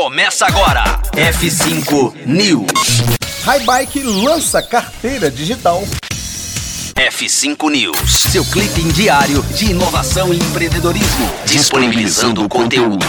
Começa agora. F5 News. Highbike lança carteira digital. F5 News. Seu clipe diário de inovação e empreendedorismo. Disponibilizando o conteúdo.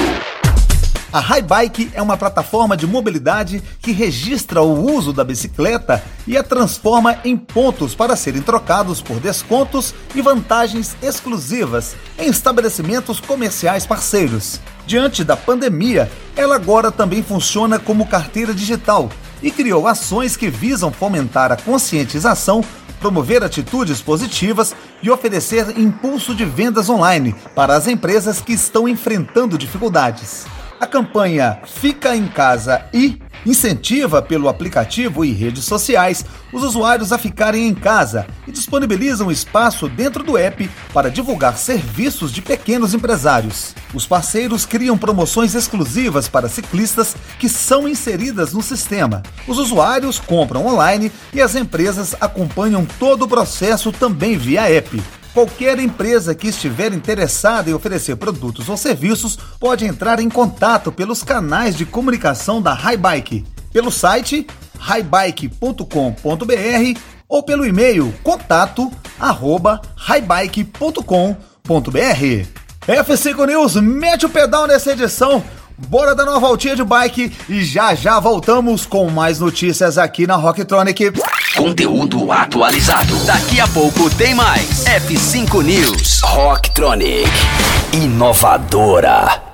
A Highbike é uma plataforma de mobilidade que registra o uso da bicicleta e a transforma em pontos para serem trocados por descontos e vantagens exclusivas em estabelecimentos comerciais parceiros. Diante da pandemia, ela agora também funciona como carteira digital e criou ações que visam fomentar a conscientização promover atitudes positivas e oferecer impulso de vendas online para as empresas que estão enfrentando dificuldades. A campanha Fica em Casa e incentiva pelo aplicativo e redes sociais os usuários a ficarem em casa e disponibilizam espaço dentro do app para divulgar serviços de pequenos empresários. Os parceiros criam promoções exclusivas para ciclistas que são inseridas no sistema. Os usuários compram online e as empresas acompanham todo o processo também via app. Qualquer empresa que estiver interessada em oferecer produtos ou serviços pode entrar em contato pelos canais de comunicação da Highbike, pelo site highbike.com.br ou pelo e-mail contato arroba highbike.com.br. F5 News mete o pedal nessa edição. Bora dar uma voltinha de bike e já já voltamos com mais notícias aqui na Rocktronic. Conteúdo atualizado. Daqui a pouco tem mais. F5 News. Rocktronic. Inovadora.